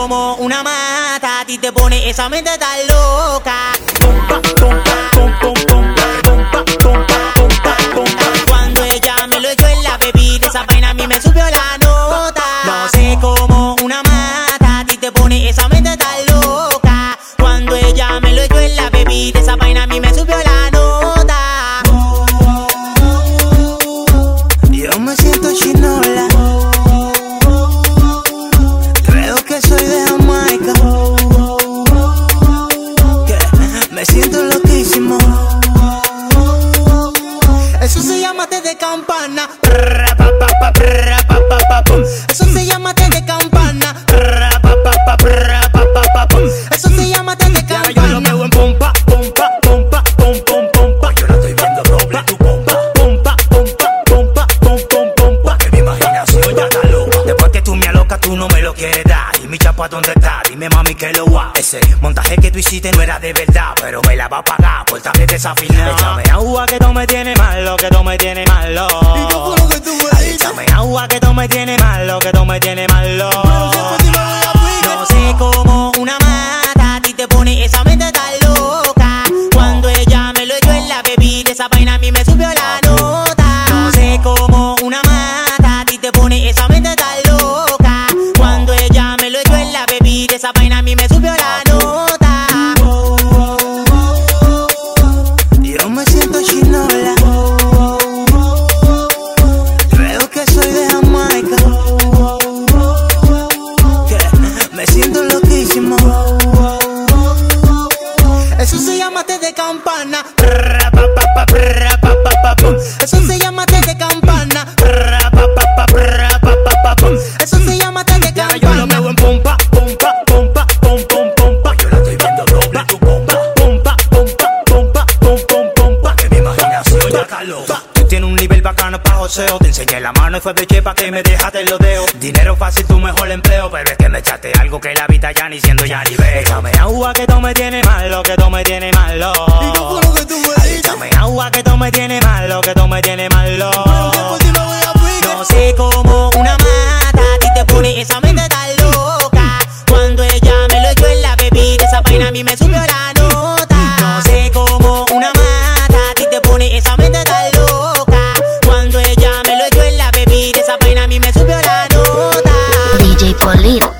como una mata, a ti te pone esa mente tan loca. Campana. Eso se llama té de campana. Eso se llama té de campana. Yo lo veo en pompa, pompa, pompa, pom, pom, pompa. Yo la estoy viendo doble tu pompa. Pompa, pompa, pompa, pom, pom, pompa. Que mi imaginación ya está loca. Después que tú me alocas, tú no me lo quieres dar. Y mi chapa, ¿dónde está? Dime, mami, que lo va. Ese montaje que tú hiciste no era de verdad, pero me la va a pagar por estar desafinado. Échame agua que tú me tienes malo, que tú que me algo que la vida ya ni siendo ya ni veo. Échame agua que tú me tienes malo, que tú me tienes malo. Échame agua que tú me tienes malo, que tú me tienes malo. No sé cómo una mata a ti te pone esa mente tan loca. Cuando ella me lo echó en la bebida, esa vaina a mí me subió la nota. No sé cómo una mata a ti te pone esa mente tan loca. Cuando ella me lo echó en la bebida, esa vaina a mí me subió la nota. DJ Polito.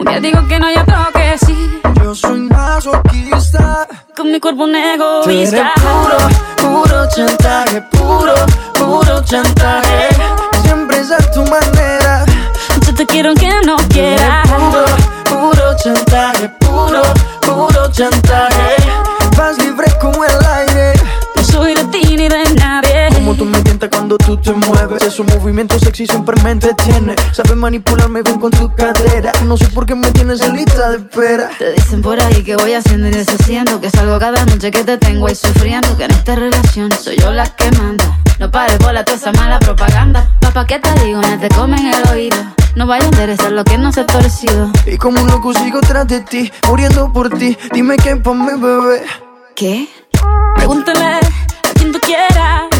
Un día digo que no, y otro que sí. Yo soy masoquista. Con mi cuerpo un egoísta. puro, puro chantaje, puro, puro chantaje. Siempre es a tu manera. Yo te quiero aunque no quieras. Puro, puro chantaje, puro, puro chantaje. Vas libre como el aire. No soy de ti ni de nadie. Como tú me tientas cuando tú te mueves. Esos movimientos sexy siempre me entretiene. Sabes manipularme bien con tu cadera. No sé por qué me tienes en lista de espera. Te dicen por ahí que voy haciendo y deshaciendo Que salgo cada noche que te tengo ahí sufriendo Que en esta relación soy yo la que manda No pares por la toda esa mala propaganda Papá, ¿qué te digo? No te comen el oído No vaya a interesar lo que no se ha torcido Y como un loco sigo tras de ti, muriendo por ti. Dime qué pa' mi bebé. ¿Qué? Pregúntale a quien tú quieras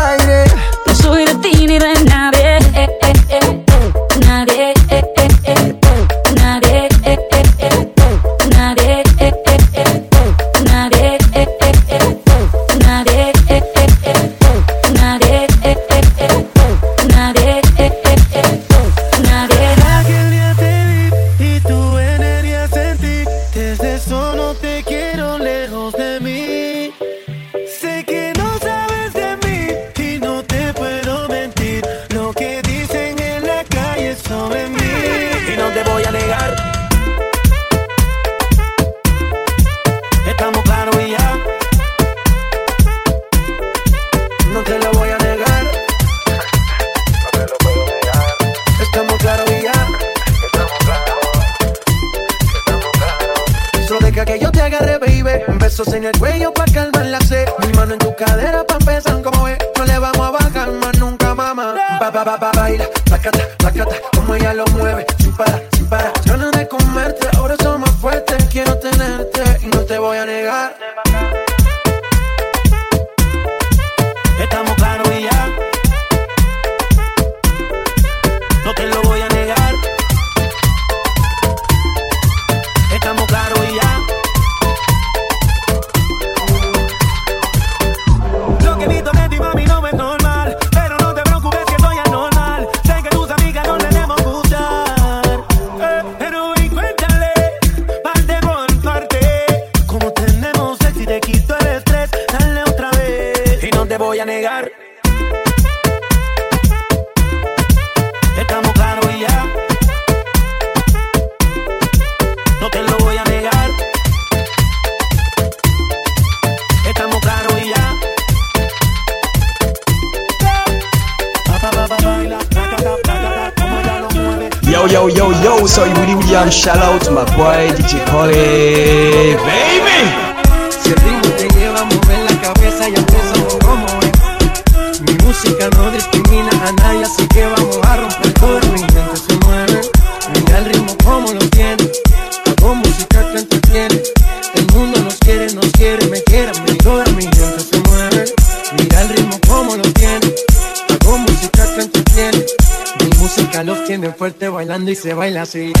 ni de nadie. Eh, eh, eh, eh. Nadie. En el cuello Cole, baby. Si el ritmo te lleva a mover la cabeza y empezamos como es. Mi música no discrimina a nadie, así que vamos a romper todo. Mi gente se mueve, mira el ritmo como lo tiene. Hago música que entretiene. El mundo nos quiere, nos quiere, me quiere, me toda mi gente se mueve. Mira el ritmo como lo tiene. Hago música que entretiene. Mi música los tiene fuerte bailando y se baila así.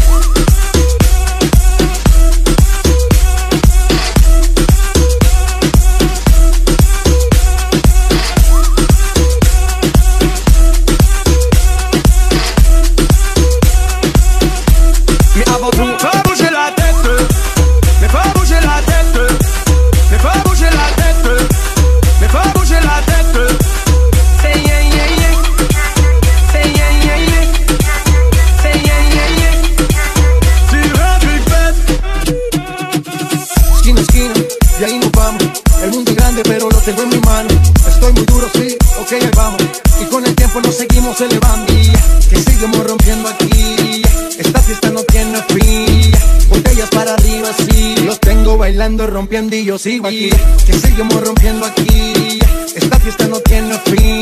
Rompiendo y yo sigo aquí. Que seguimos rompiendo aquí. Esta fiesta no tiene fin.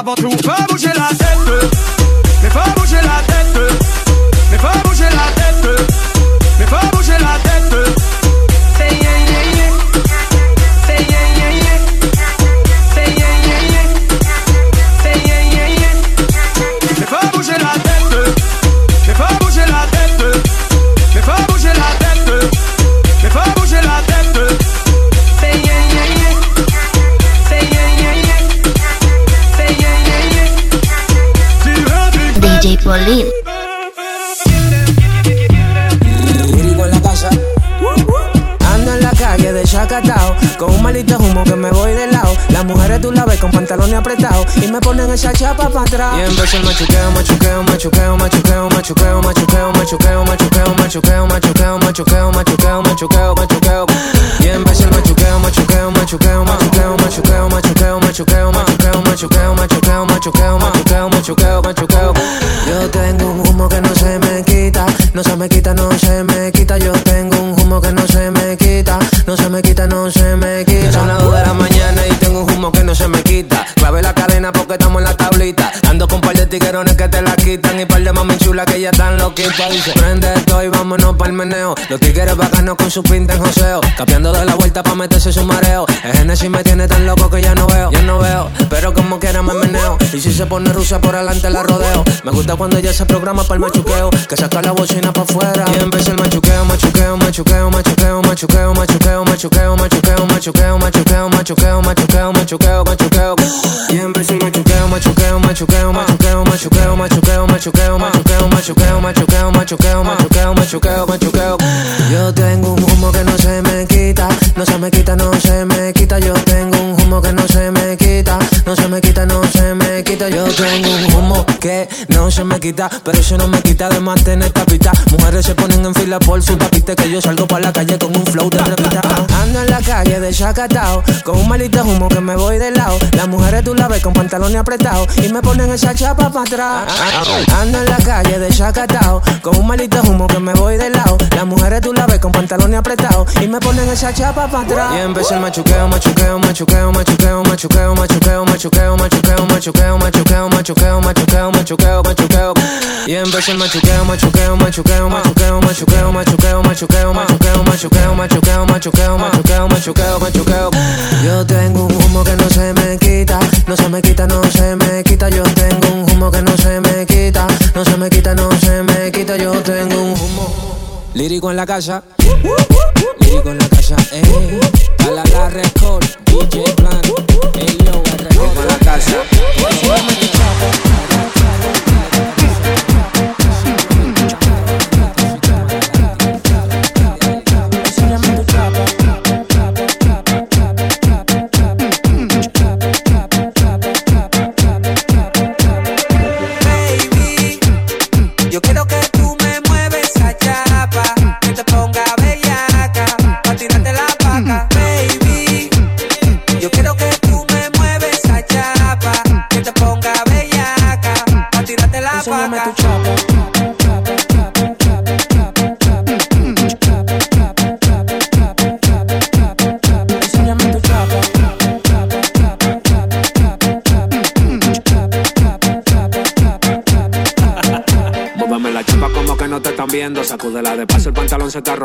avant tout, va bouger la tête. Esa chapa para atrás. Y empezó el machuqueo, machuqueo, machuqueo, machuqueo, machuqueo, machuqueo, machuqueo, machuqueo, machuqueo, machuqueo, machuqueo, machuqueo, machuqueo, machuqueo. Y empezó el machuqueo, machuqueo, machuqueo, machuqueo, machuqueo, machuqueo, machuqueo, machuqueo, machuqueo, machuqueo, machuqueo, machuqueo, machuqueo, machuqueo. Yo tengo un humo que no se me quita, no se me quita, no se me quita. Yo tengo un humo que no se me quita, no se me quita, no se me quita. Son las dos de la mañana y tengo un humo que no se me quita. Clave la cadena porque estamos en la tablita. Ando con par de tiguerones que te la quitan y par de mami chula que ya están loquitas. Dice, prende esto y vámonos pa'l meneo. Los tigres bacanos con su pinta en joseo. Capeando de la vuelta pa' meterse su mareo. El Genesis me tiene tan loco que ya no veo, ya no veo. Pero como quiera me meneo. Y si se pone rusa por adelante la rodeo. Me gusta cuando ella se programa para el machuqueo. Que saca la bocina pa' afuera. Y empieza el machuqueo, machuqueo, machuqueo, machuqueo, machuqueo, machuqueo, machuqueo, machuqueo, machuqueo, machuqueo, machuqueo, machuqueo, machuqueo, machuqueo. Y machuqueo, machuqueo, machuqueo, machuqueo, machuqueo, machuqueo, machuqueo, machuqueo, machuqueo, machuqueo, machuqueo, machuqueo, machuqueo, machuqueo. Yo tengo un humo que no se me quita, no se me quita, no se me quita. Yo tengo un humo que no se me quita, no se me quita, no se me quita. Yo tengo un humo que no se me quita, pero eso no me quita de mantener tapita. Mujeres se ponen en fila por su papita que yo salgo para la calle con un flow de repita. Ando en la calle de chacatao, con un malito humo que me voy de lado. Las mujeres tú la ves con pantalones pantalones apretados y me ponen esa chapa para atrás. Ando en la calle de chacatao, con un malito humo que me voy de lado. Las mujeres tú las con pantalones apretados y me ponen esa chapa para atrás. Y empecé el machuqueo, machuqueo, machuqueo, machuqueo, machuqueo, machuqueo, machuqueo, machuqueo, machuqueo, machuqueo, machuqueo, machuqueo, machuqueo, machuqueo. Y empecé el machuqueo, machuqueo, machuqueo, machuqueo, machuqueo, machuqueo, machuqueo, machuqueo, machuqueo, machuqueo, machuqueo, machuqueo, machuqueo, machuqueo. Yo tengo un humo que no se me quita, no se me quita, no se me quita. Yo tengo un humo que no se me quita, no se me quita, no se me quita. Yo tengo un humo. Lírico en la casa, lírico en la casa, eh. A la la record, DJ Plan, el yo, en la casa.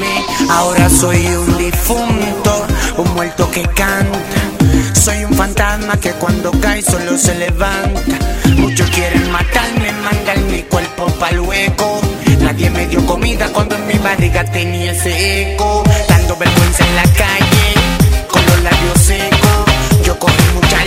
mí. Ahora soy un difunto, un muerto que canta. Soy un fantasma que cuando cae solo se levanta. Muchos quieren matarme, mandan mi cuerpo pa'l hueco. Nadie me dio comida cuando en mi barriga tenía ese eco. Dando vergüenza en la calle, con los labios secos. Yo cogí mucha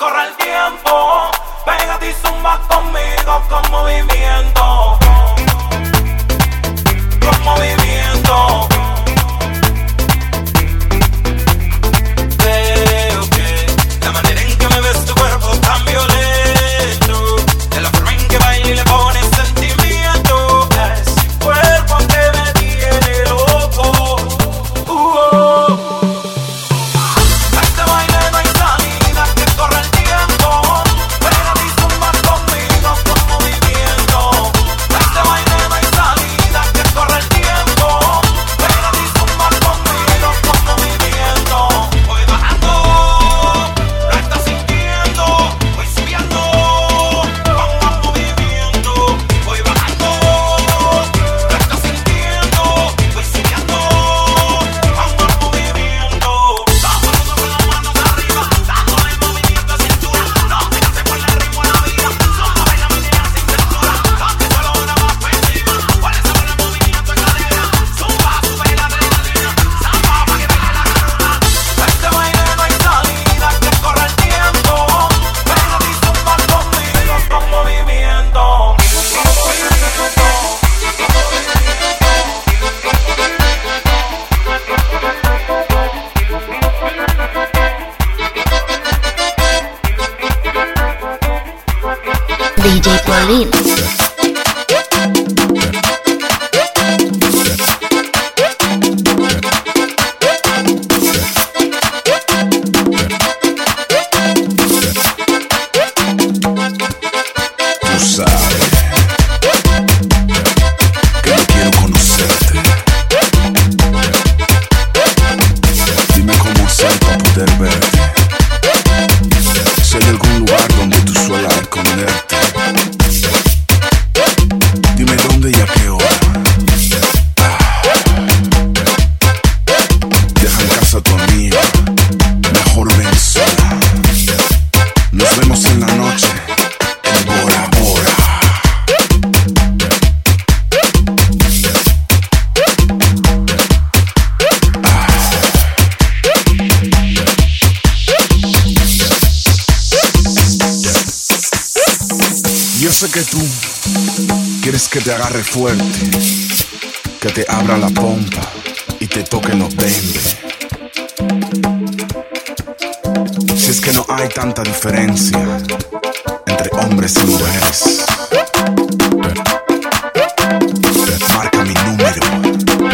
Pégate DJ Paulín. que tú quieres que te agarre fuerte, que te abra la pompa y te toque los dentes. Si es que no hay tanta diferencia entre hombres y mujeres. Marca mi número,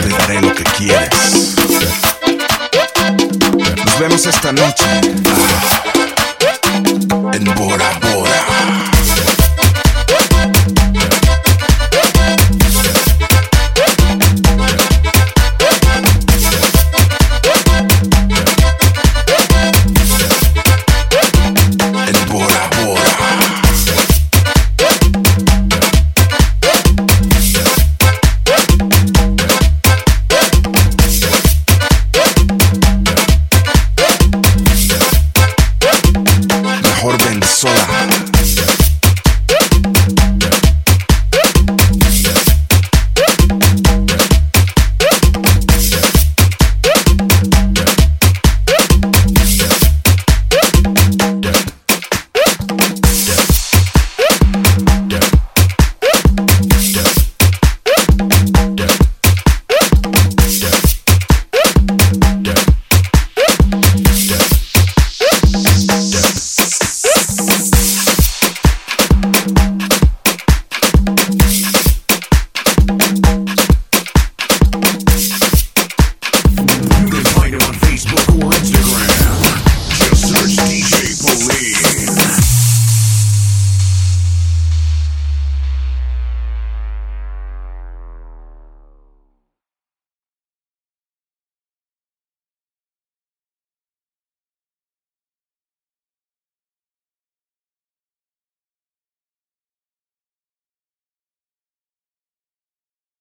te daré lo que quieres. Nos vemos esta noche en Bora Bora.